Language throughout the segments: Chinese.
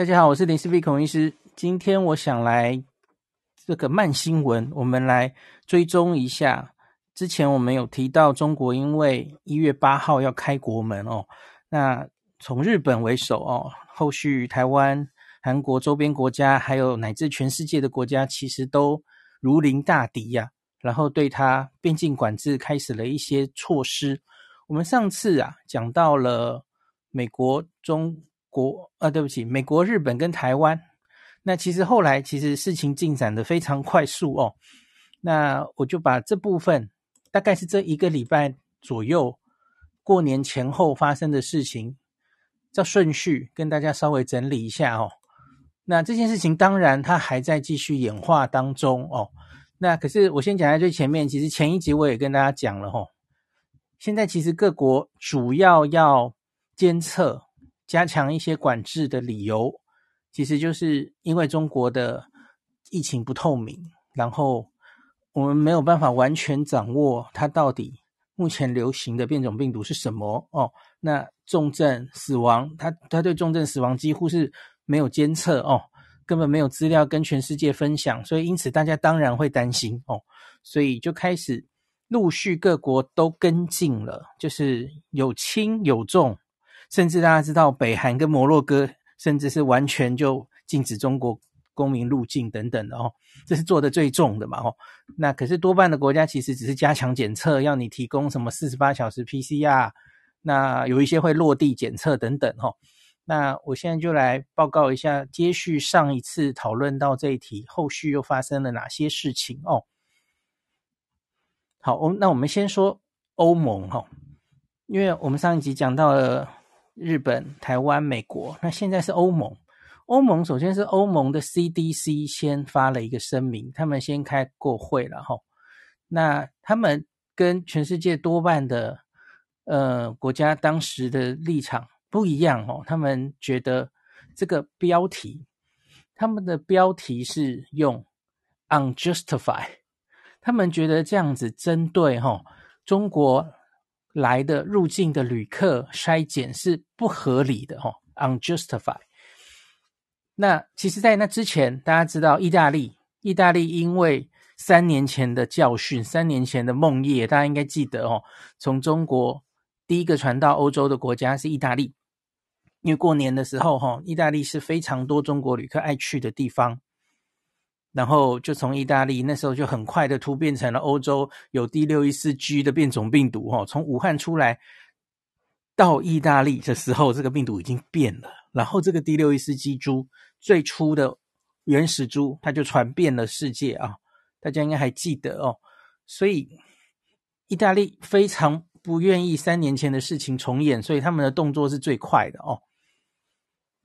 大家好，我是林氏璧孔医师。今天我想来这个慢新闻，我们来追踪一下。之前我们有提到，中国因为一月八号要开国门哦，那从日本为首哦，后续台湾、韩国周边国家，还有乃至全世界的国家，其实都如临大敌呀、然后对它边境管制开始了一些措施。我们上次啊讲到了美国、中国啊，对不起，美国、日本跟台湾。那其实后来其实事情进展的非常快速哦。那我就把这部分。大概是这一个礼拜左右，过年前后发生的事情，照顺序跟大家稍微整理一下哦。那这件事情当然它还在继续演化当中哦。那可是我先讲在最前面，其实前一集我也跟大家讲了哦。现在其实各国主要要监测、加强一些管制的理由，其实就是因为中国的疫情不透明，然后。我们没有办法完全掌握它到底目前流行的变种病毒是什么哦。那重症死亡，它它对重症死亡几乎是没有监测哦，根本没有资料跟全世界分享，所以因此大家当然会担心哦，所以就开始陆续各国都跟进了，就是有轻有重，甚至大家知道北韩跟摩洛哥，甚至是完全就禁止中国。公民入境等等的哦，这是做的最重的嘛哦。那可是多半的国家其实只是加强检测，要你提供什么四十八小时 PCR，那有一些会落地检测等等哦。那我现在就来报告一下，接续上一次讨论到这一题，后续又发生了哪些事情哦。好，我那我们先说欧盟哈，因为我们上一集讲到了日本、台湾、美国，那现在是欧盟。欧盟首先是欧盟的 CDC 先发了一个声明，他们先开过会了哈。那他们跟全世界多半的呃国家当时的立场不一样哦，他们觉得这个标题，他们的标题是用 unjustified，他们觉得这样子针对哈中国来的入境的旅客筛检是不合理的哈，unjustified。那其实，在那之前，大家知道，意大利，意大利因为三年前的教训，三年前的梦魇，大家应该记得哦。从中国第一个传到欧洲的国家是意大利，因为过年的时候，哈，意大利是非常多中国旅客爱去的地方。然后就从意大利那时候就很快的突变成了欧洲有第六一四 G 的变种病毒，哈，从武汉出来到意大利的时候，这个病毒已经变了。然后这个第六一四 G 株。最初的原始株，它就传遍了世界啊！大家应该还记得哦。所以，意大利非常不愿意三年前的事情重演，所以他们的动作是最快的哦。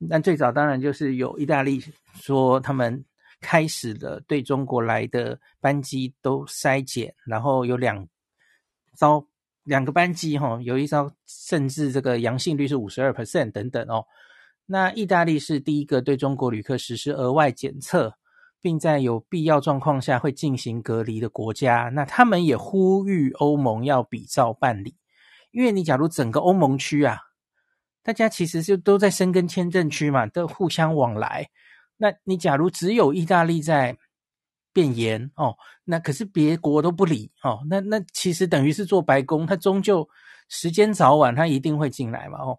但最早当然就是有意大利说，他们开始了对中国来的班机都筛检，然后有两艘两个班机哈，有一艘甚至这个阳性率是五十二 percent 等等哦。那意大利是第一个对中国旅客实施额外检测，并在有必要状况下会进行隔离的国家。那他们也呼吁欧盟要比照办理，因为你假如整个欧盟区啊，大家其实就都在申根签证区嘛，都互相往来。那你假如只有意大利在变严哦，那可是别国都不理哦，那那其实等于是做白宫，他终究时间早晚他一定会进来嘛哦。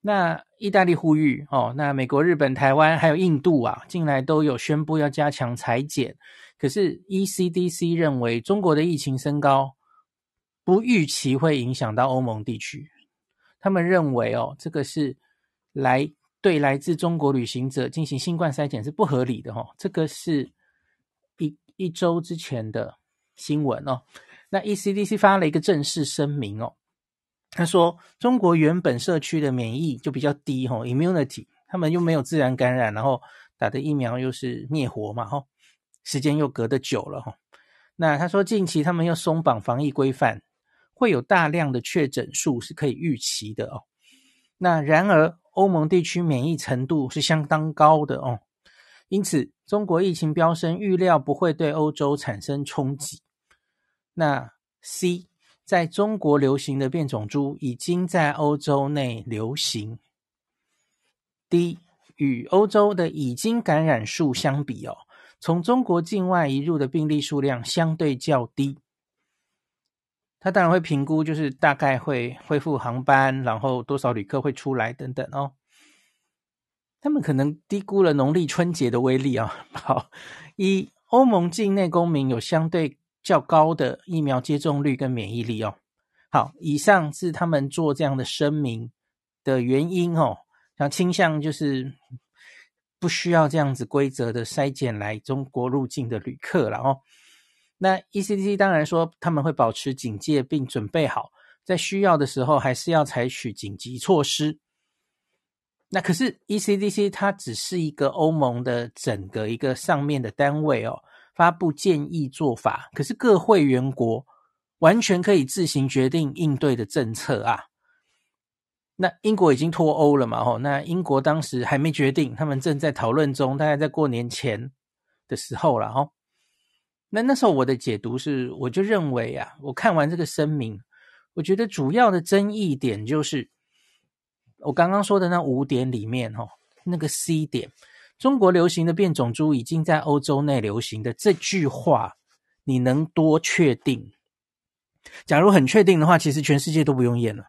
那意大利呼吁哦，那美国、日本、台湾还有印度啊，近来都有宣布要加强采检。可是 ECDC 认为中国的疫情升高，不预期会影响到欧盟地区。他们认为哦，这个是来对来自中国旅行者进行新冠筛检是不合理的哦。这个是一一周之前的新闻哦。那 ECDC 发了一个正式声明哦。他说：“中国原本社区的免疫就比较低，吼，immunity，他们又没有自然感染，然后打的疫苗又是灭活嘛，吼，时间又隔得久了，吼。那他说近期他们又松绑防疫规范，会有大量的确诊数是可以预期的哦。那然而欧盟地区免疫程度是相当高的哦，因此中国疫情飙升预料不会对欧洲产生冲击。那 C。”在中国流行的变种株已经在欧洲内流行。D 与欧洲的已经感染数相比哦，从中国境外移入的病例数量相对较低。他当然会评估，就是大概会恢复航班，然后多少旅客会出来等等哦。他们可能低估了农历春节的威力啊、哦。好，一欧盟境内公民有相对较高的疫苗接种率跟免疫力哦。好，以上是他们做这样的声明的原因哦。像倾向就是不需要这样子规则的筛检来中国入境的旅客了哦。那 ECDC 当然说他们会保持警戒，并准备好在需要的时候还是要采取紧急措施。那可是 ECDC 它只是一个欧盟的整个一个上面的单位哦，发布建议做法。可是各会员国完全可以自行决定应对的政策啊。那英国已经脱欧了嘛？吼，那英国当时还没决定，他们正在讨论中，大概在过年前的时候了，吼。那那时候我的解读是，我就认为啊，我看完这个声明，我觉得主要的争议点就是我刚刚说的那五点里面，哈，那个 C 点，中国流行的变种株已经在欧洲内流行的这句话，你能多确定？假如很确定的话，其实全世界都不用验了，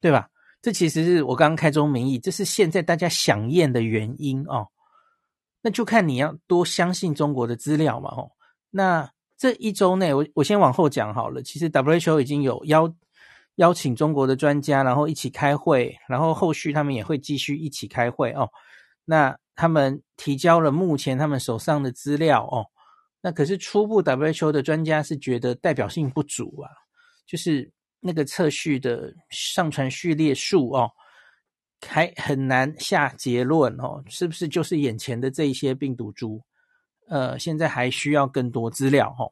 对吧？这其实是我刚刚开宗明义，这是现在大家想验的原因哦。那就看你要多相信中国的资料嘛，吼。那这一周内，我我先往后讲好了。其实 WHO 已经有邀邀请中国的专家，然后一起开会，然后后续他们也会继续一起开会哦。那他们提交了目前他们手上的资料哦。那可是初步 WHO 的专家是觉得代表性不足啊，就是那个测序的上传序列数哦，还很难下结论哦，是不是就是眼前的这一些病毒株？呃，现在还需要更多资料哈。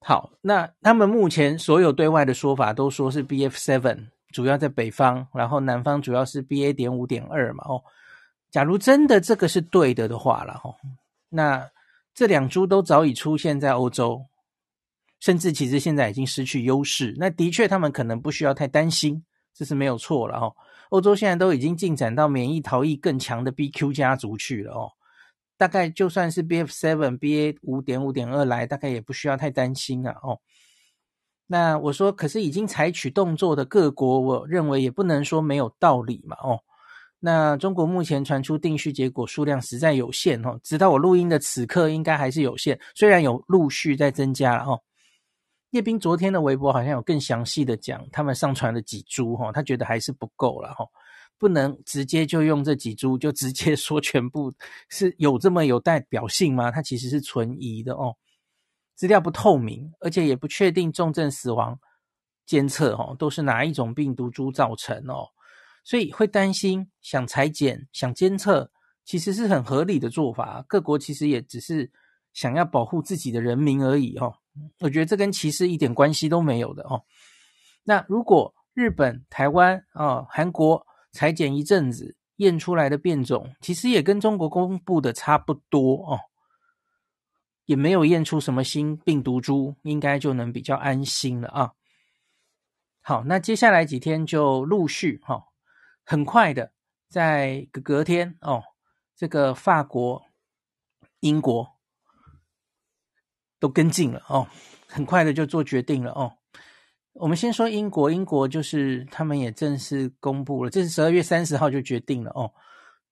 好，那他们目前所有对外的说法都说是 BF7，主要在北方，然后南方主要是 BA 点五点二嘛。哦，假如真的这个是对的的话了哈，那这两株都早已出现在欧洲，甚至其实现在已经失去优势。那的确，他们可能不需要太担心，这是没有错了哈。欧洲现在都已经进展到免疫逃逸更强的 BQ 家族去了哦。大概就算是 BF7、BA 五点五点二来，大概也不需要太担心啊。哦，那我说，可是已经采取动作的各国，我认为也不能说没有道理嘛。哦，那中国目前传出定序结果数量实在有限哦，直到我录音的此刻，应该还是有限。虽然有陆续在增加了哦。叶斌昨天的微博好像有更详细的讲，他们上传了几株哈，他觉得还是不够了哈。不能直接就用这几株，就直接说全部是有这么有代表性吗？它其实是存疑的哦，资料不透明，而且也不确定重症死亡监测哦都是哪一种病毒株造成哦，所以会担心想采检、想监测，其实是很合理的做法。各国其实也只是想要保护自己的人民而已哦，我觉得这跟歧视一点关系都没有的哦。那如果日本、台湾啊、韩国，裁剪一阵子验出来的变种，其实也跟中国公布的差不多哦，也没有验出什么新病毒株，应该就能比较安心了啊。好，那接下来几天就陆续哈、哦，很快的在隔隔天哦，这个法国、英国都跟进了哦，很快的就做决定了哦。我们先说英国，英国就是他们也正式公布了，这是十二月三十号就决定了哦。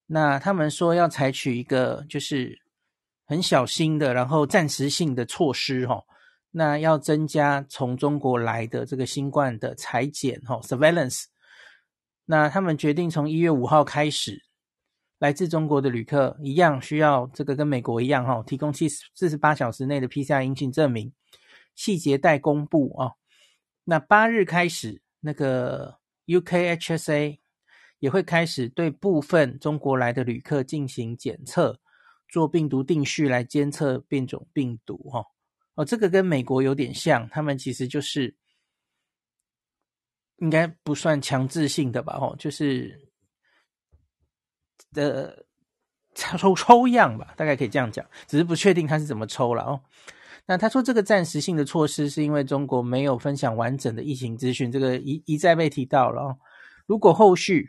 那他们说要采取一个就是很小心的，然后暂时性的措施、哦。那要增加从中国来的这个新冠的采检哈、哦、，surveillance。那他们决定从一月五号开始，来自中国的旅客一样需要这个跟美国一样哈、哦，提供七十四十八小时内的 PCR 阴性证明，细节待公布啊。哦那八日开始，那个 UKHSA 也会开始对部分中国来的旅客进行检测，做病毒定序来监测变种病毒。哈，哦，这个跟美国有点像，他们其实就是应该不算强制性的吧？哦，就是的抽抽样吧，大概可以这样讲，只是不确定他是怎么抽了哦。那他说这个暂时性的措施是因为中国没有分享完整的疫情资讯，这个一一再被提到了。如果后续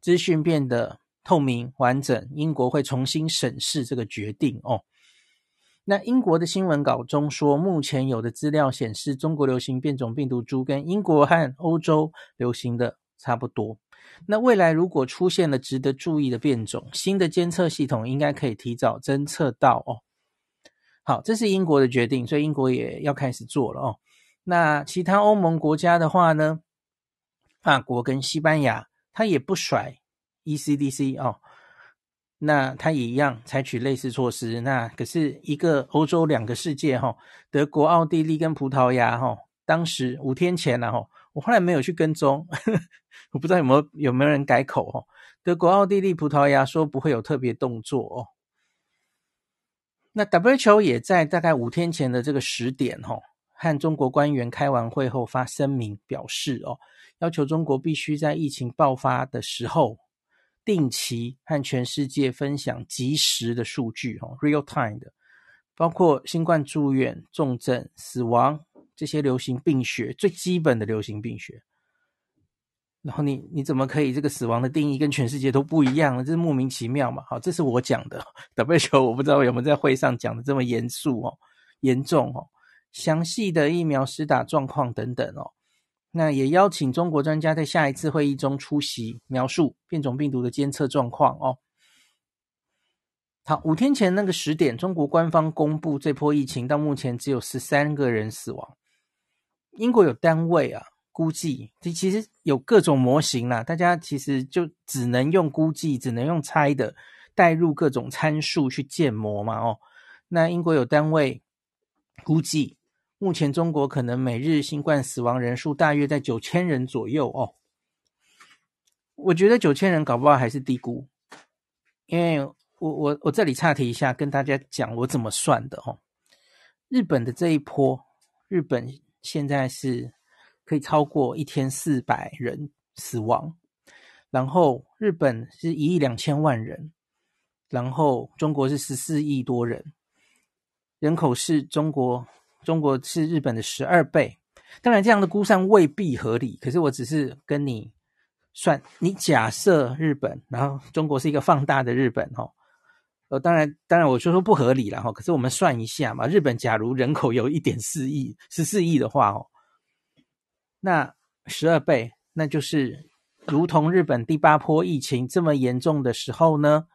资讯变得透明完整，英国会重新审视这个决定哦。那英国的新闻稿中说，目前有的资料显示，中国流行变种病毒株跟英国和欧洲流行的差不多。那未来如果出现了值得注意的变种，新的监测系统应该可以提早侦测到哦。好，这是英国的决定，所以英国也要开始做了哦。那其他欧盟国家的话呢，法国跟西班牙，他也不甩 ECDC 哦。那他也一样采取类似措施。那可是一个欧洲两个世界哈、哦，德国、奥地利跟葡萄牙哈、哦，当时五天前呢哈，我后来没有去跟踪，我不知道有没有有没有人改口哦。德国、奥地利、葡萄牙说不会有特别动作哦。那 WHO 也在大概五天前的这个时点哈、哦，和中国官员开完会后发声明表示哦，要求中国必须在疫情爆发的时候。定期和全世界分享即时的数据，哈，real time 的，包括新冠住院、重症、死亡这些流行病学最基本的流行病学。然后你你怎么可以这个死亡的定义跟全世界都不一样呢？这是莫名其妙嘛？好，这是我讲的。WHO 我不知道有没有在会上讲的这么严肃哦，严重哦，详细的疫苗施打状况等等哦。那也邀请中国专家在下一次会议中出席，描述变种病毒的监测状况哦。好，五天前那个十点，中国官方公布这波疫情到目前只有十三个人死亡。英国有单位啊，估计这其实有各种模型啦，大家其实就只能用估计，只能用猜的，带入各种参数去建模嘛哦。那英国有单位估计。目前中国可能每日新冠死亡人数大约在九千人左右哦，我觉得九千人搞不好还是低估，因为我我我这里岔题一下，跟大家讲我怎么算的哦。日本的这一波，日本现在是可以超过一天四百人死亡，然后日本是一亿两千万人，然后中国是十四亿多人，人口是中国。中国是日本的十二倍，当然这样的估算未必合理。可是我只是跟你算，你假设日本，然后中国是一个放大的日本，哈，呃，当然，当然我就说不合理了，哈。可是我们算一下嘛，日本假如人口有一点四亿、十四亿的话，哦，那十二倍，那就是如同日本第八波疫情这么严重的时候呢。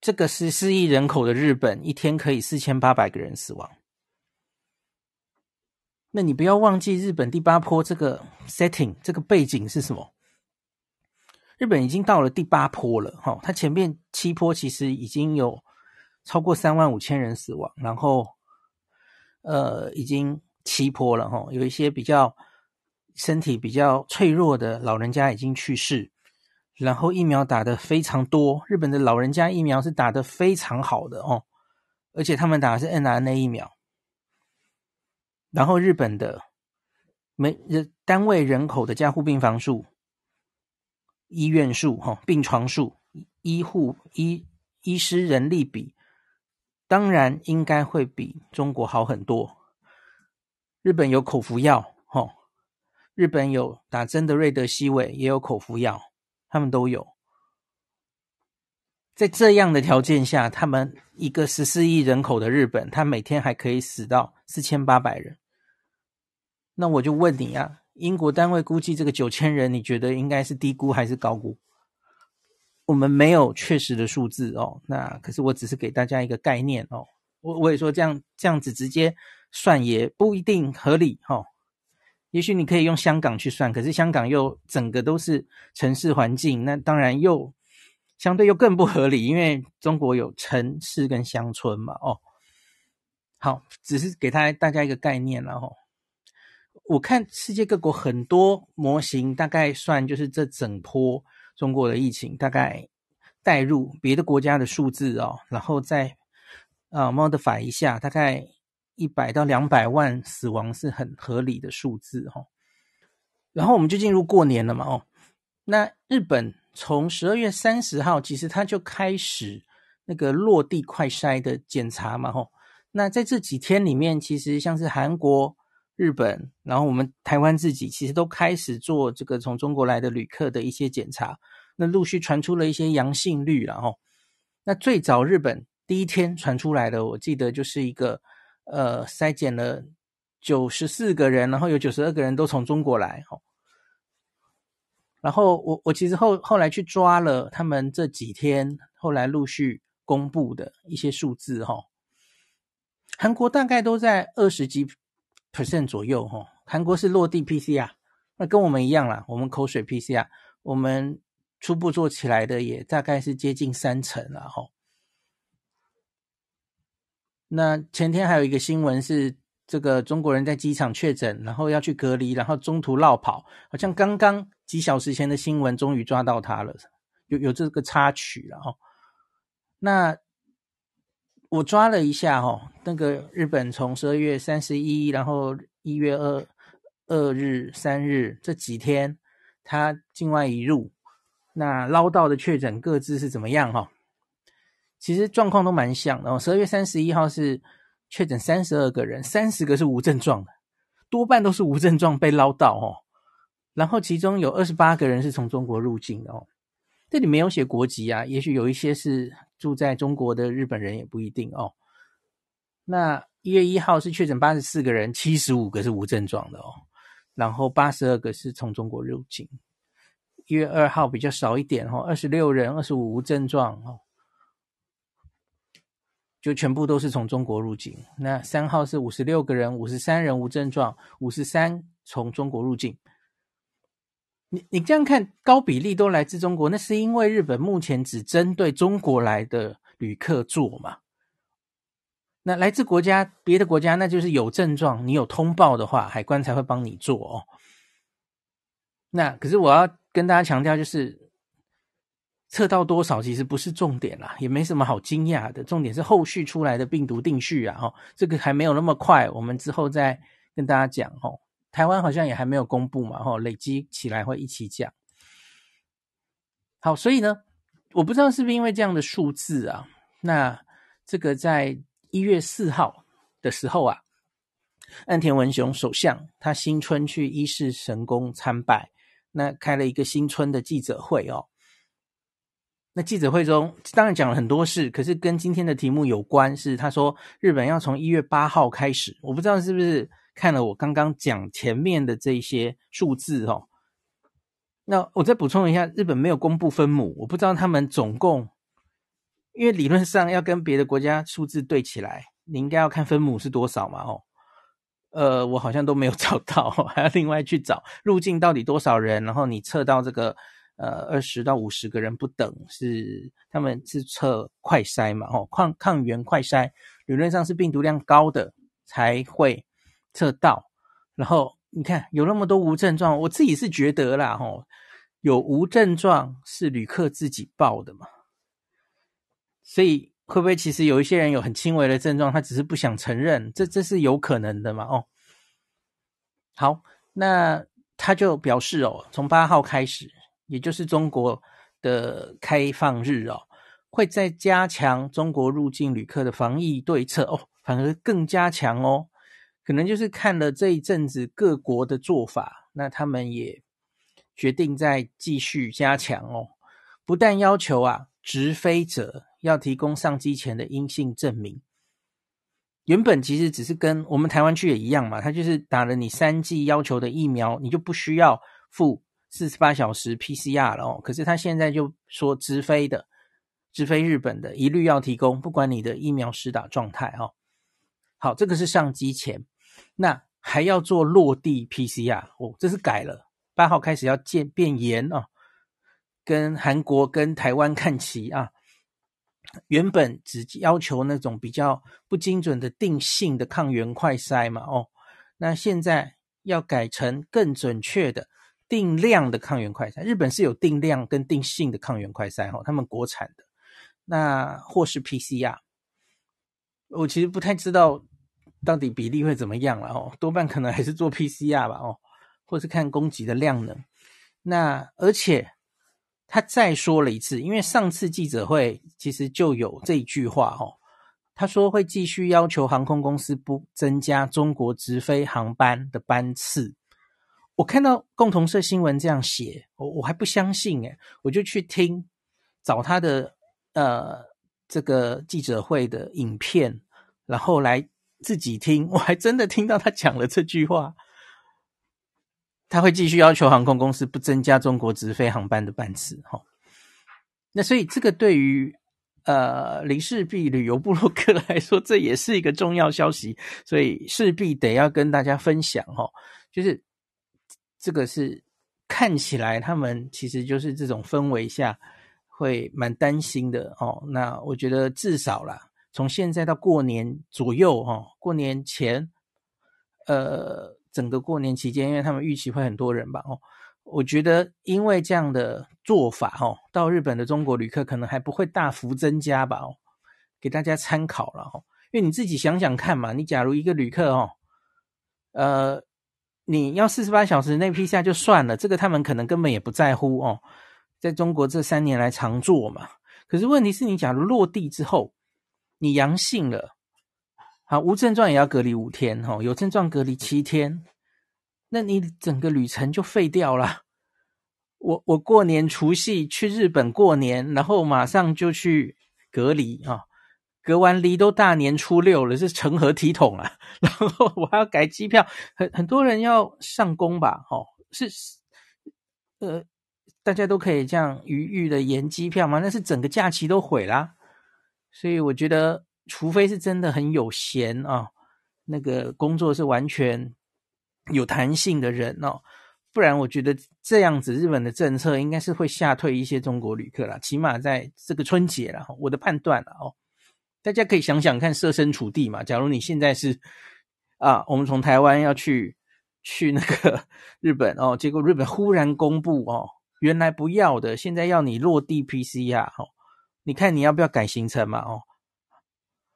这个十四亿人口的日本，一天可以四千八百个人死亡。那你不要忘记日本第八波这个 setting，这个背景是什么？日本已经到了第八波了，哈，它前面七波其实已经有超过三万五千人死亡，然后呃，已经七波了，哈，有一些比较身体比较脆弱的老人家已经去世。然后疫苗打得非常多，日本的老人家疫苗是打得非常好的哦，而且他们打的是 mRNA 疫苗。然后日本的每人单位人口的加护病房数、医院数、哈病床数、医护医医师人力比，当然应该会比中国好很多。日本有口服药，哈，日本有打针的瑞德西韦，也有口服药。他们都有，在这样的条件下，他们一个十四亿人口的日本，他每天还可以死到四千八百人。那我就问你啊，英国单位估计这个九千人，你觉得应该是低估还是高估？我们没有确实的数字哦。那可是我只是给大家一个概念哦。我我也说这样这样子直接算也不一定合理哦。也许你可以用香港去算，可是香港又整个都是城市环境，那当然又相对又更不合理，因为中国有城市跟乡村嘛。哦，好，只是给他大家一个概念了哦。我看世界各国很多模型，大概算就是这整波中国的疫情，大概带入别的国家的数字哦，然后再啊 modify 一下，大概。一百到两百万死亡是很合理的数字哈，然后我们就进入过年了嘛哦，那日本从十二月三十号其实它就开始那个落地快筛的检查嘛吼，那在这几天里面，其实像是韩国、日本，然后我们台湾自己其实都开始做这个从中国来的旅客的一些检查，那陆续传出了一些阳性率了哦。那最早日本第一天传出来的，我记得就是一个呃筛检了九十四个人，然后有九十二个人都从中国来哦。然后我我其实后后来去抓了他们这几天后来陆续公布的一些数字哈、哦，韩国大概都在二十几 percent 左右哈、哦，韩国是落地 PCR，那跟我们一样啦，我们口水 PCR，我们初步做起来的也大概是接近三成了哈、哦。那前天还有一个新闻是。这个中国人在机场确诊，然后要去隔离，然后中途落跑，好像刚刚几小时前的新闻终于抓到他了，有有这个插曲了哈。那我抓了一下哈，那个日本从十二月三十一，然后一月二二日、三日这几天，他境外移入，那捞到的确诊各自是怎么样哈？其实状况都蛮像的。十二月三十一号是。确诊三十二个人，三十个是无症状的，多半都是无症状被捞到哦。然后其中有二十八个人是从中国入境的哦。这里没有写国籍啊，也许有一些是住在中国的日本人也不一定哦。那一月一号是确诊八十四个人，七十五个是无症状的哦。然后八十二个是从中国入境。一月二号比较少一点哦，二十六人，二十五无症状哦。就全部都是从中国入境。那三号是五十六个人，五十三人无症状，五十三从中国入境。你你这样看，高比例都来自中国，那是因为日本目前只针对中国来的旅客做嘛？那来自国家别的国家，那就是有症状，你有通报的话，海关才会帮你做哦。那可是我要跟大家强调，就是。测到多少其实不是重点啦，也没什么好惊讶的。重点是后续出来的病毒定序啊，哦，这个还没有那么快，我们之后再跟大家讲哦。台湾好像也还没有公布嘛，哦，累积起来会一起讲。好，所以呢，我不知道是不是因为这样的数字啊，那这个在一月四号的时候啊，岸田文雄首相他新春去伊势神宫参拜，那开了一个新春的记者会哦。那记者会中当然讲了很多事，可是跟今天的题目有关，是他说日本要从一月八号开始，我不知道是不是看了我刚刚讲前面的这些数字哦。那我再补充一下，日本没有公布分母，我不知道他们总共，因为理论上要跟别的国家数字对起来，你应该要看分母是多少嘛哦。呃，我好像都没有 找到，还要另外去找入境到底多少人，然后你测到这个。呃，二十到五十个人不等，是他们是测快筛嘛？哦，抗抗原快筛理论上是病毒量高的才会测到。然后你看有那么多无症状，我自己是觉得啦，吼，有无症状是旅客自己报的嘛？所以会不会其实有一些人有很轻微的症状，他只是不想承认？这这是有可能的嘛？哦，好，那他就表示哦，从八号开始。也就是中国的开放日哦，会再加强中国入境旅客的防疫对策哦，反而更加强哦，可能就是看了这一阵子各国的做法，那他们也决定再继续加强哦，不但要求啊直飞者要提供上机前的阴性证明，原本其实只是跟我们台湾去也一样嘛，他就是打了你三剂要求的疫苗，你就不需要付。四十八小时 PCR 了哦，可是他现在就说直飞的，直飞日本的一律要提供，不管你的疫苗施打状态哈。好，这个是上机前，那还要做落地 PCR 哦，这是改了，八号开始要渐变严哦，跟韩国跟台湾看齐啊，原本只要求那种比较不精准的定性的抗原快筛嘛哦，那现在要改成更准确的。定量的抗原快筛，日本是有定量跟定性的抗原快筛哈，他们国产的，那或是 PCR，我其实不太知道到底比例会怎么样了哦，多半可能还是做 PCR 吧哦，或是看供给的量能。那而且他再说了一次，因为上次记者会其实就有这一句话哦，他说会继续要求航空公司不增加中国直飞航班的班次。我看到共同社新闻这样写，我我还不相信诶，我就去听找他的呃这个记者会的影片，然后来自己听，我还真的听到他讲了这句话。他会继续要求航空公司不增加中国直飞航班的班次，哈。那所以这个对于呃林氏璧旅游部落客来说，这也是一个重要消息，所以势必得要跟大家分享，哈。就是这个是看起来他们其实就是这种氛围下会蛮担心的，哦。那我觉得至少啦，从现在到过年左右，哈，过年前，呃。整个过年期间，因为他们预期会很多人吧，哦，我觉得因为这样的做法，哦，到日本的中国旅客可能还不会大幅增加吧，哦，给大家参考了，哦，因为你自己想想看嘛，你假如一个旅客，哦，呃，你要四十八小时内批下就算了，这个他们可能根本也不在乎，哦，在中国这三年来常做嘛，可是问题是你假如落地之后，你阳性了。好，无症状也要隔离五天，哈，有症状隔离七天，那你整个旅程就废掉了。我我过年除夕去日本过年，然后马上就去隔离啊，隔完离都大年初六了，是成何体统啊？然后我还要改机票，很很多人要上工吧，哦，是，呃，大家都可以这样余裕的延机票吗？那是整个假期都毁啦，所以我觉得。除非是真的很有闲啊，那个工作是完全有弹性的人哦，不然我觉得这样子日本的政策应该是会吓退一些中国旅客啦，起码在这个春节啦，我的判断了哦，大家可以想想看，设身处地嘛，假如你现在是啊，我们从台湾要去去那个 日本哦，结果日本忽然公布哦，原来不要的，现在要你落地 PCR 哦，你看你要不要改行程嘛哦？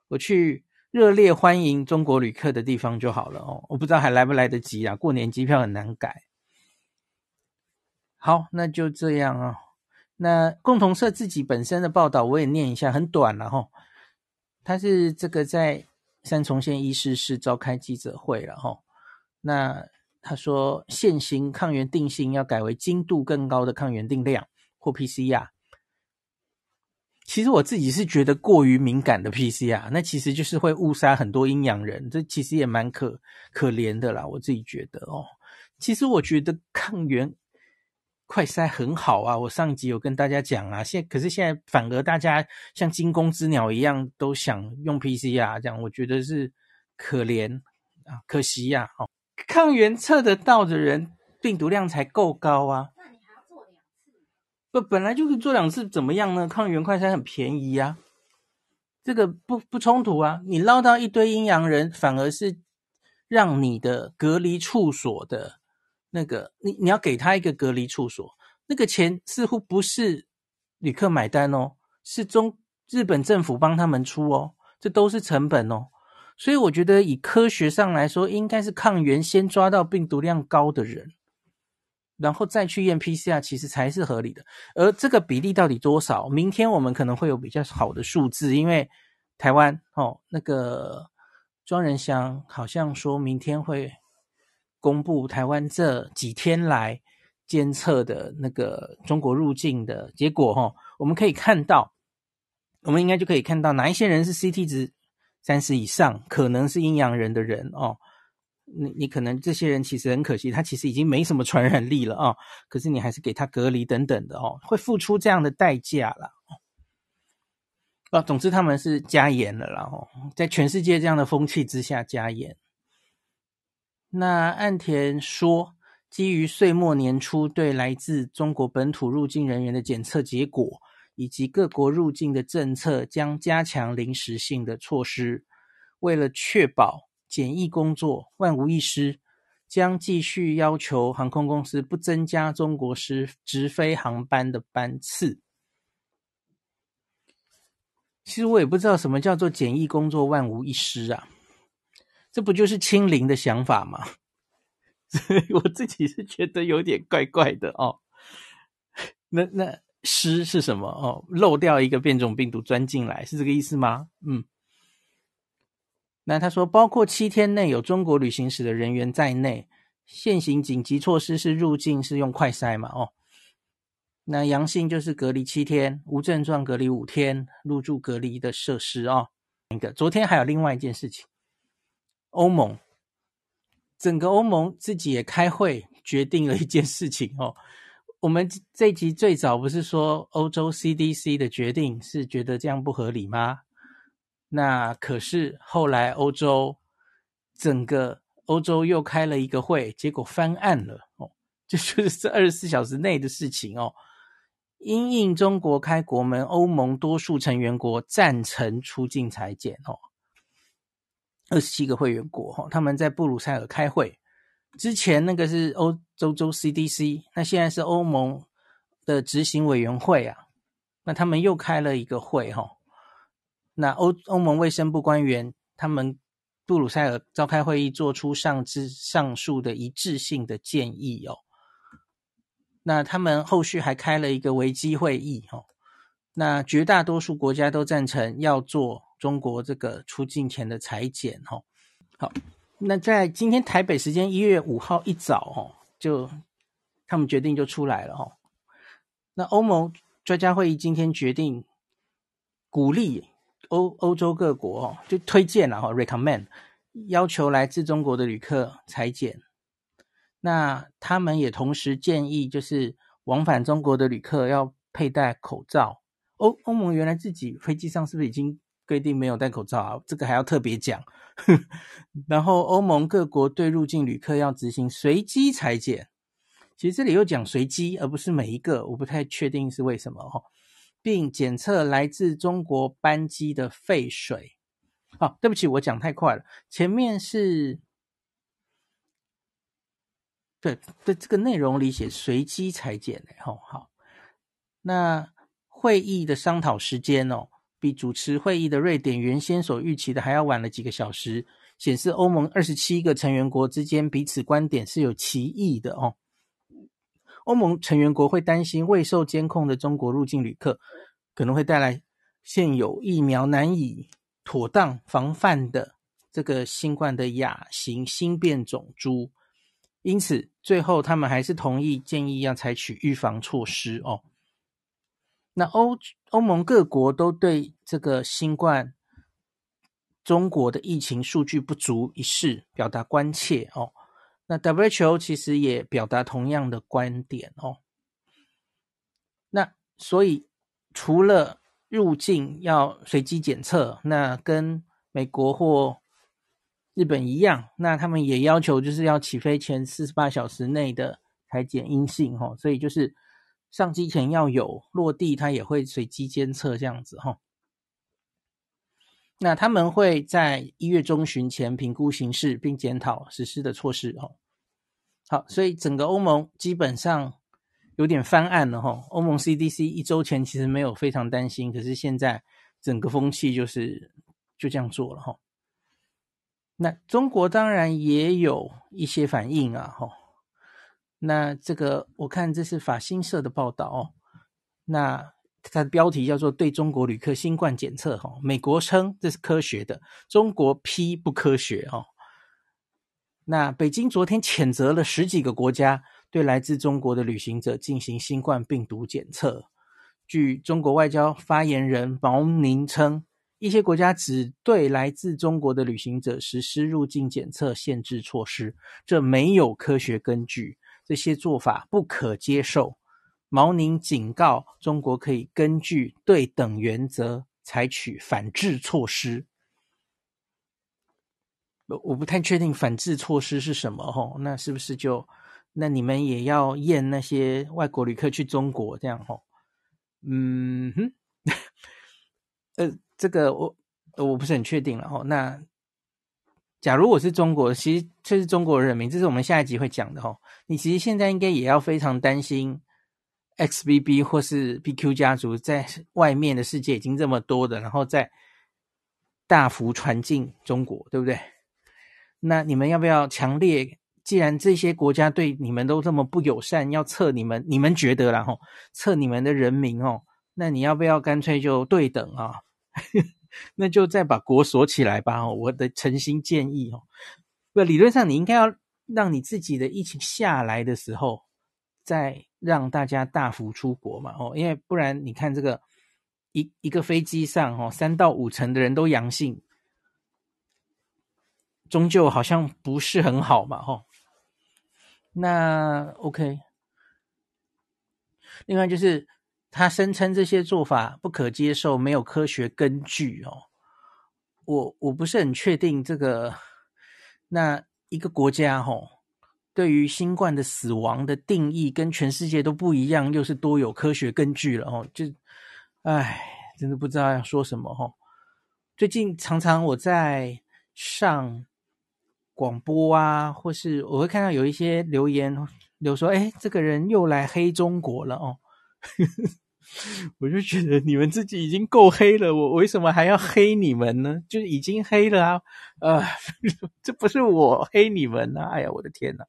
我去热烈欢迎中国旅客的地方就好了哦，我不知道还来不来得及啊，过年机票很难改。好，那就这样啊。那共同社自己本身的报道我也念一下，很短了哈。他是这个在三重县医师室召开记者会了哈。那他说现行抗原定性要改为精度更高的抗原定量或 PCR。其实我自己是觉得过于敏感的 PCR，那其实就是会误杀很多阴阳人，这其实也蛮可可怜的啦。我自己觉得哦，其实我觉得抗原快筛很好啊。我上集有跟大家讲啊，现可是现在反而大家像惊弓之鸟一样都想用 PCR，这样我觉得是可怜啊，可惜呀。哦，抗原测得到的人病毒量才够高啊。那你还要做两次不，本来就是做两次，怎么样呢？抗原快筛很便宜呀，这个不不冲突啊。你捞到一堆阴阳人，反而是让你的隔离处所的那个，你你要给他一个隔离处所，那个钱似乎不是旅客买单哦，是中日本政府帮他们出哦，这都是成本哦。所以我觉得以科学上来说，应该是抗原先抓到病毒量高的人。然后再去验 PCR，其实才是合理的。而这个比例到底多少？明天我们可能会有比较好的数字，因为台湾哦，那个庄人祥好像说明天会公布台湾这几天来监测的那个中国入境的结果哈、哦。我们可以看到，我们应该就可以看到哪一些人是 CT 值三十以上，可能是阴阳人的人哦。你你可能这些人其实很可惜，他其实已经没什么传染力了啊、哦，可是你还是给他隔离等等的哦，会付出这样的代价了。啊，总之他们是加严了啦哦，在全世界这样的风气之下加严。那岸田说，基于岁末年初对来自中国本土入境人员的检测结果，以及各国入境的政策，将加强临时性的措施，为了确保。检疫工作万无一失，将继续要求航空公司不增加中国时直飞航班的班次。其实我也不知道什么叫做检疫工作万无一失啊，这不就是清零的想法吗？所以我自己是觉得有点怪怪的哦。那那失是什么哦？漏掉一个变种病毒钻进来是这个意思吗？嗯。那他说，包括七天内有中国旅行史的人员在内，现行紧急措施是入境是用快筛嘛？哦，那阳性就是隔离七天，无症状隔离五天，入住隔离的设施哦。一个昨天还有另外一件事情，欧盟整个欧盟自己也开会决定了一件事情哦。我们这一集最早不是说欧洲 CDC 的决定是觉得这样不合理吗？那可是后来欧洲整个欧洲又开了一个会，结果翻案了哦，这 就是这二十四小时内的事情哦。因应中国开国门，欧盟多数成员国赞成出境采检哦。二十七个会员国哈，他们在布鲁塞尔开会。之前那个是欧洲洲 CDC，那现在是欧盟的执行委员会啊。那他们又开了一个会哈。那欧欧盟卫生部官员他们布鲁塞尔召开会议，做出上至上述的一致性的建议哦。那他们后续还开了一个危机会议哈。那绝大多数国家都赞成要做中国这个出境前的裁剪哈。好。那在今天台北时间一月五号一早，哦，就他们决定就出来了，哦。那欧盟专家会议今天决定鼓励欧欧洲各国，哦，就推荐了，哈，recommend 要求来自中国的旅客裁剪。那他们也同时建议，就是往返中国的旅客要佩戴口罩。欧欧盟原来自己飞机上是不是已经规定没有戴口罩啊？这个还要特别讲。然后，欧盟各国对入境旅客要执行随机裁剪。其实这里又讲随机，而不是每一个，我不太确定是为什么哈。并检测来自中国班机的废水。哦，对不起，我讲太快了。前面是，对对，这个内容里写随机裁剪的。好好，那会议的商讨时间哦。比主持会议的瑞典原先所预期的还要晚了几个小时，显示欧盟二十七个成员国之间彼此观点是有歧义的哦。欧盟成员国会担心未受监控的中国入境旅客可能会带来现有疫苗难以妥当防范的这个新冠的亚型新变种株，因此最后他们还是同意建议要采取预防措施哦。那欧欧盟各国都对这个新冠中国的疫情数据不足一事表达关切哦。那 WHO 其实也表达同样的观点哦。那所以除了入境要随机检测，那跟美国或日本一样，那他们也要求就是要起飞前四十八小时内的才检阴性哦。所以就是。上机前要有落地，它也会随机监测这样子哈。那他们会在一月中旬前评估形势，并检讨实施的措施哈。好，所以整个欧盟基本上有点翻案了哈。欧盟 CDC 一周前其实没有非常担心，可是现在整个风气就是就这样做了哈。那中国当然也有一些反应啊哈。那这个我看这是法新社的报道哦，那它的标题叫做“对中国旅客新冠检测”哈，美国称这是科学的，中国批不科学哈。那北京昨天谴责了十几个国家对来自中国的旅行者进行新冠病毒检测。据中国外交发言人毛宁称，一些国家只对来自中国的旅行者实施入境检测限制措施，这没有科学根据。这些做法不可接受。毛宁警告中国可以根据对等原则采取反制措施。我我不太确定反制措施是什么吼，那是不是就那你们也要验那些外国旅客去中国这样吼？嗯哼，呃，这个我我不是很确定了吼。那。假如我是中国，其实这是中国人民，这是我们下一集会讲的哈。你其实现在应该也要非常担心，XBB 或是 BQ 家族在外面的世界已经这么多的，然后再大幅传进中国，对不对？那你们要不要强烈？既然这些国家对你们都这么不友善，要测你们，你们觉得然后测你们的人民哦，那你要不要干脆就对等啊？那就再把国锁起来吧，我的诚心建议哦。不，理论上你应该要让你自己的疫情下来的时候，再让大家大幅出国嘛，哦，因为不然你看这个一一个飞机上，哦，三到五成的人都阳性，终究好像不是很好嘛，哦。那 OK，另外就是他声称这些做法不可接受，没有科学根据哦。我我不是很确定这个，那一个国家吼、哦，对于新冠的死亡的定义跟全世界都不一样，又是多有科学根据了哦。就，哎，真的不知道要说什么、哦。最近常常我在上。广播啊，或是我会看到有一些留言，留说：“哎，这个人又来黑中国了哦。” 我就觉得你们自己已经够黑了，我为什么还要黑你们呢？就是已经黑了啊！呃，这不是我黑你们啊！哎呀，我的天哪！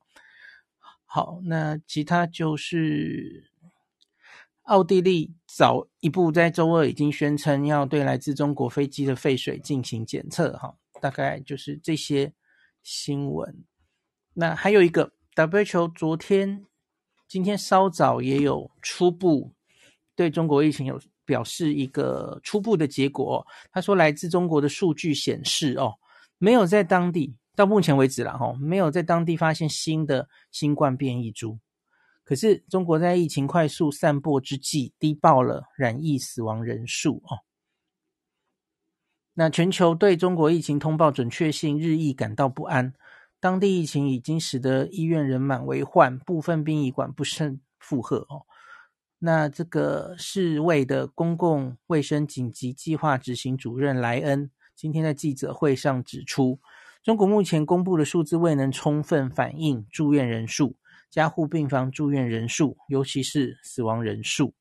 好，那其他就是奥地利早一步在周二已经宣称要对来自中国飞机的废水进行检测，哈，大概就是这些。新闻，那还有一个 WHO 昨天、今天稍早也有初步对中国疫情有表示一个初步的结果。他说，来自中国的数据显示，哦，没有在当地到目前为止了，哈，没有在当地发现新的新冠变异株。可是，中国在疫情快速散播之际，低报了染疫死亡人数，哦。那全球对中国疫情通报准确性日益感到不安，当地疫情已经使得医院人满为患，部分殡仪馆不胜负荷哦。那这个世卫的公共卫生紧急计划执行主任莱恩今天在记者会上指出，中国目前公布的数字未能充分反映住院人数、加护病房住院人数，尤其是死亡人数。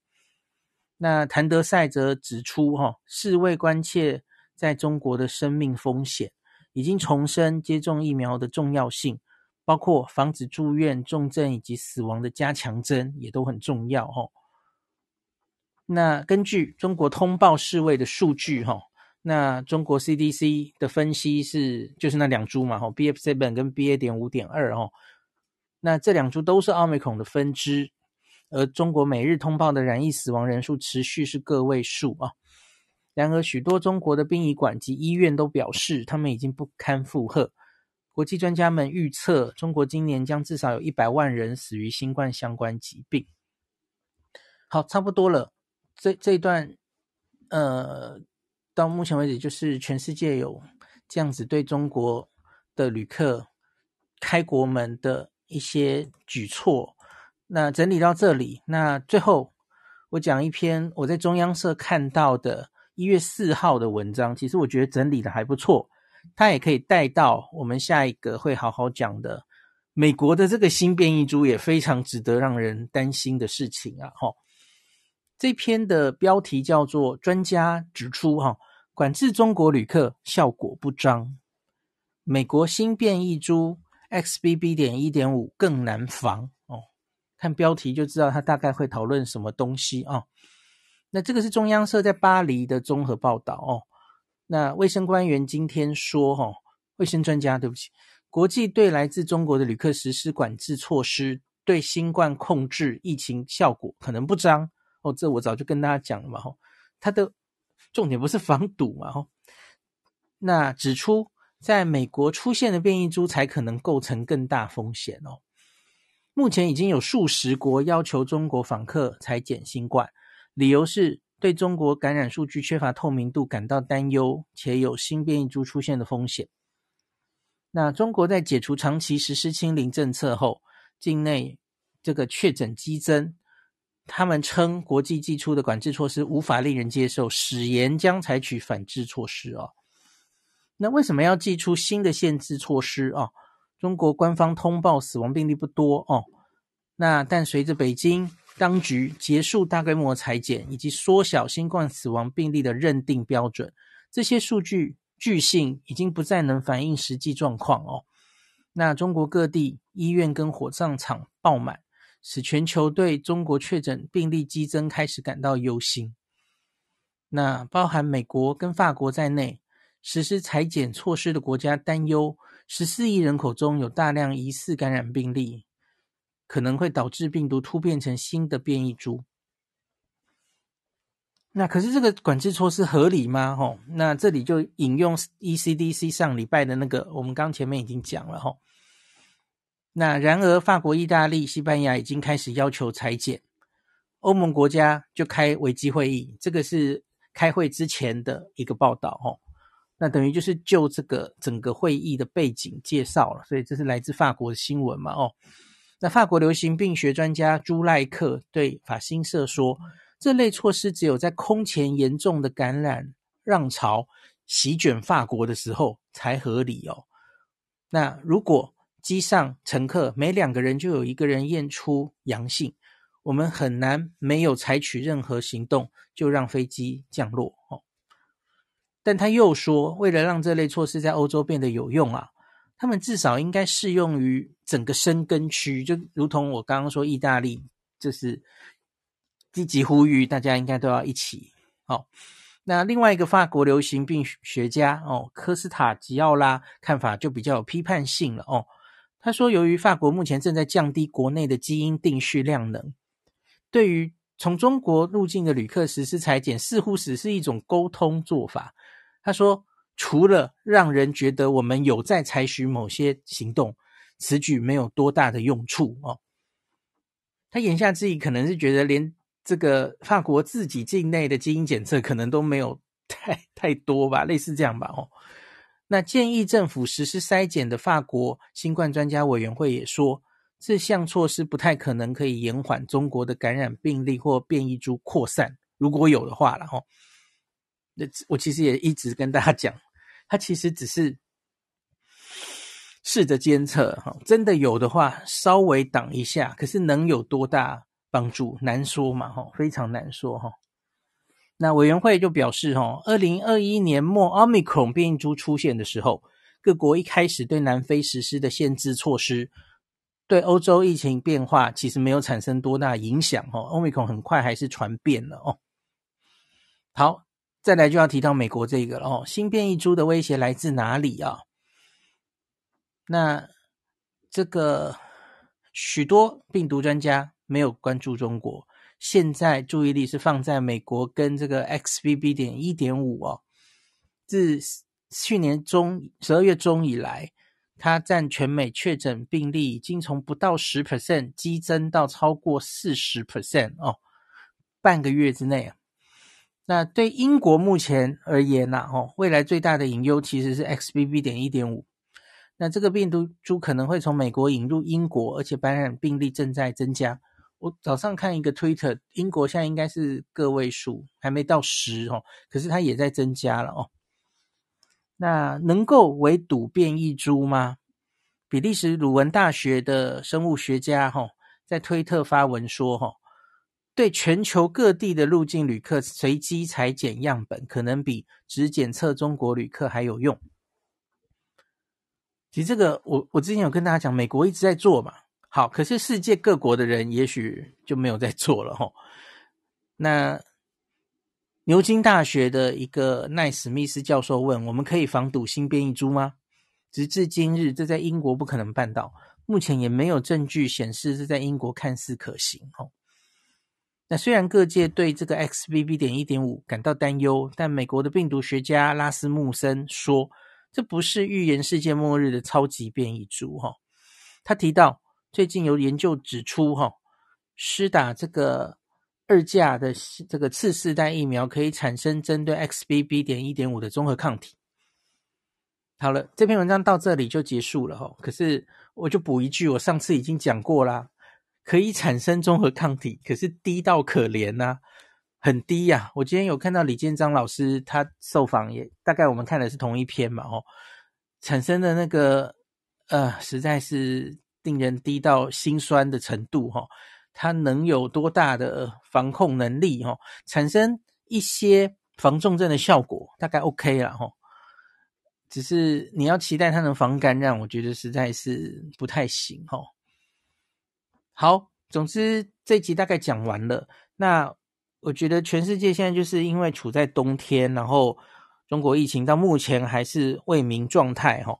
那谭德赛则指出，哈，世卫关切。在中国的生命风险已经重申接种疫苗的重要性，包括防止住院、重症以及死亡的加强针也都很重要哈。那根据中国通报世卫的数据哈，那中国 CDC 的分析是就是那两株嘛哈，BF7 跟 BA. 点五点二哈，那这两株都是奥密克戎的分支，而中国每日通报的染疫死亡人数持续是个位数啊。然而，许多中国的殡仪馆及医院都表示，他们已经不堪负荷。国际专家们预测，中国今年将至少有一百万人死于新冠相关疾病。好，差不多了。这这一段，呃，到目前为止，就是全世界有这样子对中国的旅客开国门的一些举措。那整理到这里，那最后我讲一篇我在中央社看到的。一月四号的文章，其实我觉得整理的还不错，它也可以带到我们下一个会好好讲的美国的这个新变异株，也非常值得让人担心的事情啊！哈，这篇的标题叫做“专家指出，哈，管制中国旅客效果不彰，美国新变异株 XBB. 点一点五更难防”哦，看标题就知道他大概会讨论什么东西啊。那这个是中央社在巴黎的综合报道哦。那卫生官员今天说，哈，卫生专家，对不起，国际对来自中国的旅客实施管制措施，对新冠控制疫情效果可能不彰哦。这我早就跟大家讲了嘛，哈，它的重点不是防堵嘛，哈。那指出，在美国出现的变异株才可能构成更大风险哦。目前已经有数十国要求中国访客采检新冠。理由是对中国感染数据缺乏透明度感到担忧，且有新变异株出现的风险。那中国在解除长期实施清零政策后，境内这个确诊激增，他们称国际寄出的管制措施无法令人接受，矢言将采取反制措施哦。那为什么要寄出新的限制措施啊？中国官方通报死亡病例不多哦，那但随着北京。当局结束大规模采检，以及缩小新冠死亡病例的认定标准，这些数据据信已经不再能反映实际状况哦。那中国各地医院跟火葬场爆满，使全球对中国确诊病例激增开始感到忧心。那包含美国跟法国在内实施采检措施的国家担忧，十四亿人口中有大量疑似感染病例，可能会导致病毒突变成新的变异株。那可是这个管制措施合理吗？吼，那这里就引用 ECDC 上礼拜的那个，我们刚前面已经讲了吼。那然而，法国、意大利、西班牙已经开始要求采检，欧盟国家就开危机会议，这个是开会之前的一个报道吼。那等于就是就这个整个会议的背景介绍了，所以这是来自法国的新闻嘛？哦，那法国流行病学专家朱赖克对法新社说。这类措施只有在空前严重的感染浪潮席卷法国的时候才合理哦。那如果机上乘客每两个人就有一个人验出阳性，我们很难没有采取任何行动就让飞机降落哦。但他又说，为了让这类措施在欧洲变得有用啊，他们至少应该适用于整个申根区，就如同我刚刚说，意大利就是。积极呼吁大家应该都要一起哦。那另外一个法国流行病学家哦，科斯塔吉奥拉看法就比较有批判性了哦。他说，由于法国目前正在降低国内的基因定序量能，对于从中国入境的旅客实施裁剪，似乎只是一种沟通做法。他说，除了让人觉得我们有在采取某些行动，此举没有多大的用处哦。他言下之意可能是觉得连。这个法国自己境内的基因检测可能都没有太 太多吧，类似这样吧，哦。那建议政府实施筛检的法国新冠专家委员会也说，这项措施不太可能可以延缓中国的感染病例或变异株扩散，如果有的话了，哈。那我其实也一直跟大家讲，它其实只是试着监测，哈，真的有的话稍微挡一下，可是能有多大？帮助难说嘛，哈，非常难说，哈。那委员会就表示，哈，二零二一年末奥密克戎变异株出现的时候，各国一开始对南非实施的限制措施，对欧洲疫情变化其实没有产生多大影响，哈。奥密克戎很快还是传遍了，哦。好，再来就要提到美国这个了，哦，新变异株的威胁来自哪里啊？那这个许多病毒专家。没有关注中国，现在注意力是放在美国跟这个 XBB 点一点五哦。自去年中十二月中以来，它占全美确诊病例已经从不到十 percent 激增到超过四十 percent 哦，半个月之内。那对英国目前而言呐，哦，未来最大的隐忧其实是 XBB 点一点五。那这个病毒株可能会从美国引入英国，而且感染病例正在增加。我早上看一个推特，英国现在应该是个位数，还没到十哦，可是它也在增加了哦。那能够围堵变异株吗？比利时鲁文大学的生物学家哈在推特发文说哈，对全球各地的入境旅客随机采检样本，可能比只检测中国旅客还有用。其实这个我我之前有跟大家讲，美国一直在做嘛。好，可是世界各国的人也许就没有在做了吼。那牛津大学的一个奈史密斯教授问：“我们可以防堵新变异株吗？”直至今日，这在英国不可能办到。目前也没有证据显示这在英国看似可行吼。那虽然各界对这个 XBB 点一点五感到担忧，但美国的病毒学家拉斯穆森说：“这不是预言世界末日的超级变异株。”哈，他提到。最近有研究指出，哈，施打这个二价的这个次世代疫苗可以产生针对 XBB. 点一点五的综合抗体。好了，这篇文章到这里就结束了，哈。可是我就补一句，我上次已经讲过啦，可以产生综合抗体，可是低到可怜呐，很低呀。我今天有看到李建章老师他受访，也大概我们看的是同一篇嘛，哦，产生的那个呃，实在是。令人低到心酸的程度，哈，它能有多大的防控能力，哈，产生一些防重症的效果，大概 OK 了，哈。只是你要期待它能防感染，我觉得实在是不太行，哈。好，总之这集大概讲完了。那我觉得全世界现在就是因为处在冬天，然后中国疫情到目前还是未明状态，哈。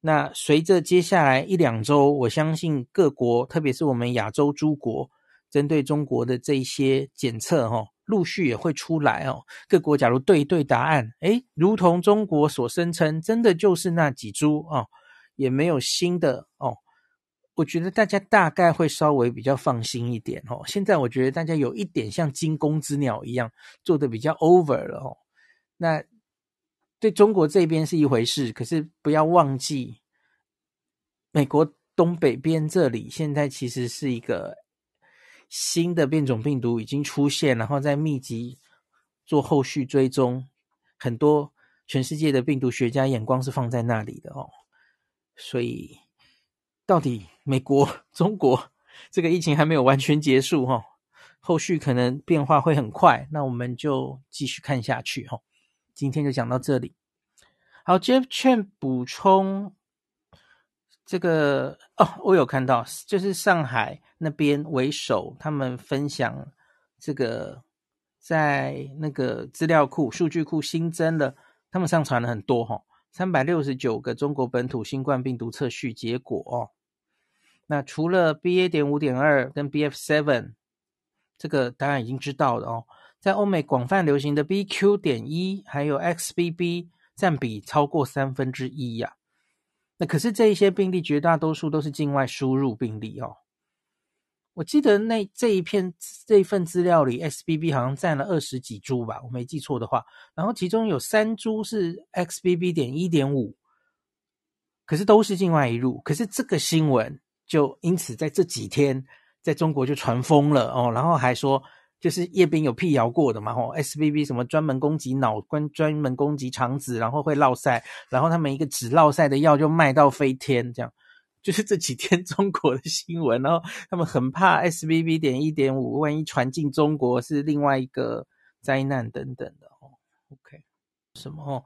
那随着接下来一两周，我相信各国，特别是我们亚洲诸国，针对中国的这一些检测，哈，陆续也会出来哦。各国假如对一对答案，诶，如同中国所声称，真的就是那几株哦，也没有新的哦。我觉得大家大概会稍微比较放心一点哦。现在我觉得大家有一点像惊弓之鸟一样，做得比较 over 了哦。那。对中国这边是一回事，可是不要忘记，美国东北边这里现在其实是一个新的变种病毒已经出现，然后在密集做后续追踪，很多全世界的病毒学家眼光是放在那里的哦。所以，到底美国、中国这个疫情还没有完全结束哈，后续可能变化会很快，那我们就继续看下去哈。今天就讲到这里。好，Jeff Chen 补充这个哦，我有看到，就是上海那边为首，他们分享这个在那个资料库、数据库新增了，他们上传了很多哈，三百六十九个中国本土新冠病毒测序结果哦。那除了 BA. 点五点二跟 BF seven，这个当然已经知道了哦。在欧美广泛流行的 BQ. 点一还有 XBB 占比超过三分之一呀。那可是这一些病例绝大多数都是境外输入病例哦。我记得那这一片这一份资料里，XBB 好像占了二十几株吧，我没记错的话。然后其中有三株是 XBB 点一点五，可是都是境外移入。可是这个新闻就因此在这几天在中国就传疯了哦，然后还说。就是叶斌有辟谣过的嘛，吼，SBB 什么专门攻击脑，关专门攻击肠子，然后会落赛，然后他们一个止落赛的药就卖到飞天，这样，就是这几天中国的新闻，然后他们很怕 SBB 点一点五，万一传进中国是另外一个灾难等等的哦。OK，什么哦？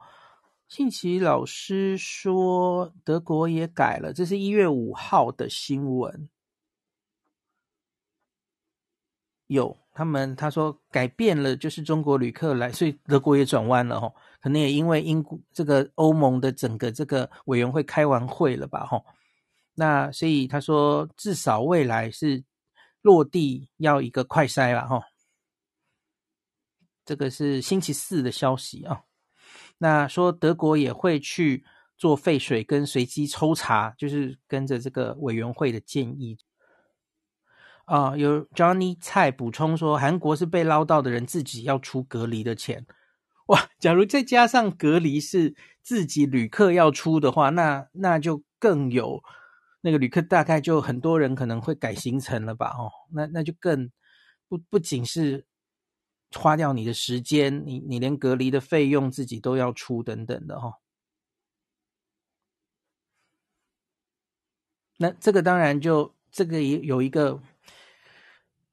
信奇老师说德国也改了，这是一月五号的新闻，有。他们他说改变了，就是中国旅客来，所以德国也转弯了哈。可能也因为英国这个欧盟的整个这个委员会开完会了吧哈。那所以他说至少未来是落地要一个快筛吧哈。这个是星期四的消息啊。那说德国也会去做废水跟随机抽查，就是跟着这个委员会的建议。啊、有 Johnny 蔡补充说，韩国是被捞到的人自己要出隔离的钱，哇！假如再加上隔离是自己旅客要出的话，那那就更有那个旅客大概就很多人可能会改行程了吧？哦，那那就更不不仅是花掉你的时间，你你连隔离的费用自己都要出等等的哈、哦。那这个当然就这个也有一个。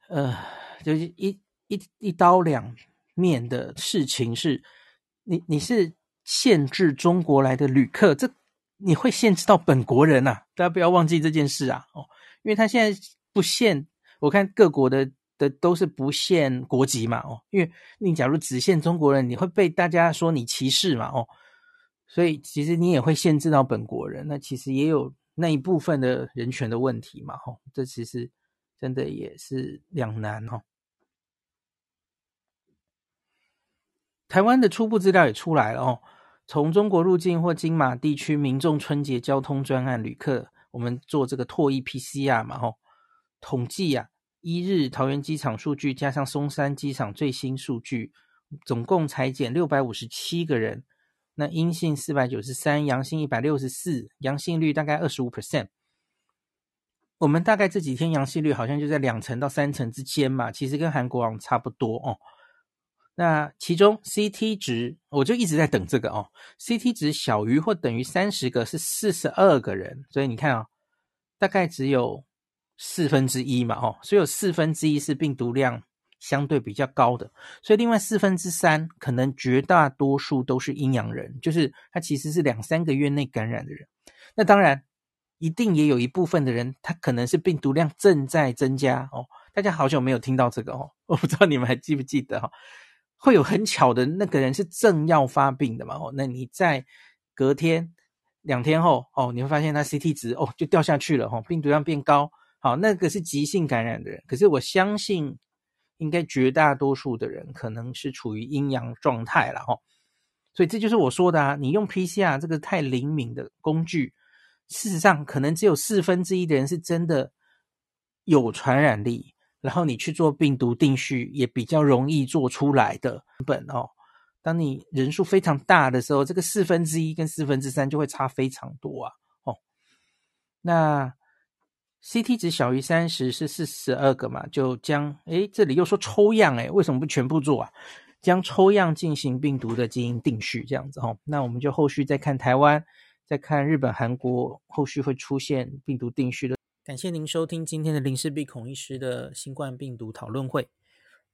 呃，就是一一一刀两面的事情是，你你是限制中国来的旅客，这你会限制到本国人啊，大家不要忘记这件事啊，哦，因为他现在不限，我看各国的的都是不限国籍嘛，哦，因为你假如只限中国人，你会被大家说你歧视嘛，哦，所以其实你也会限制到本国人，那其实也有那一部分的人权的问题嘛，哦，这其实。真的也是两难哦。台湾的初步资料也出来了哦。从中国入境或金马地区民众春节交通专案旅客，我们做这个唾液 PCR 嘛，吼，统计呀，一日桃园机场数据加上松山机场最新数据，总共裁减六百五十七个人，那阴性四百九十三，阳性一百六十四，阳性率大概二十五 percent。我们大概这几天阳性率好像就在两成到三成之间嘛，其实跟韩国好像差不多哦。那其中 CT 值，我就一直在等这个哦。CT 值小于或等于三十个是四十二个人，所以你看啊、哦，大概只有四分之一嘛，哦，所以有四分之一是病毒量相对比较高的，所以另外四分之三可能绝大多数都是阴阳人，就是他其实是两三个月内感染的人。那当然。一定也有一部分的人，他可能是病毒量正在增加哦。大家好久没有听到这个哦，我不知道你们还记不记得哈、哦？会有很巧的那个人是正要发病的嘛？哦，那你在隔天两天后哦，你会发现他 CT 值哦就掉下去了哈、哦，病毒量变高。好，那个是急性感染的人，可是我相信应该绝大多数的人可能是处于阴阳状态了哈、哦。所以这就是我说的啊，你用 PCR 这个太灵敏的工具，事实上可能只有四分之一的人是真的有传染力，然后你去做病毒定序也比较容易做出来的本哦。当你人数非常大的时候，这个四分之一跟四分之三就会差非常多啊！哦，那 CT 值小于三十是四十二个嘛？就将诶，这里又说抽样诶，为什么不全部做啊？将抽样进行病毒的基因定序，这样子哦。那我们就后续再看台湾，再看日本、韩国后续会出现病毒定序的。感谢您收听今天的林氏璧孔医师的新冠病毒讨论会。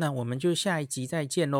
那我们就下一集再见喽。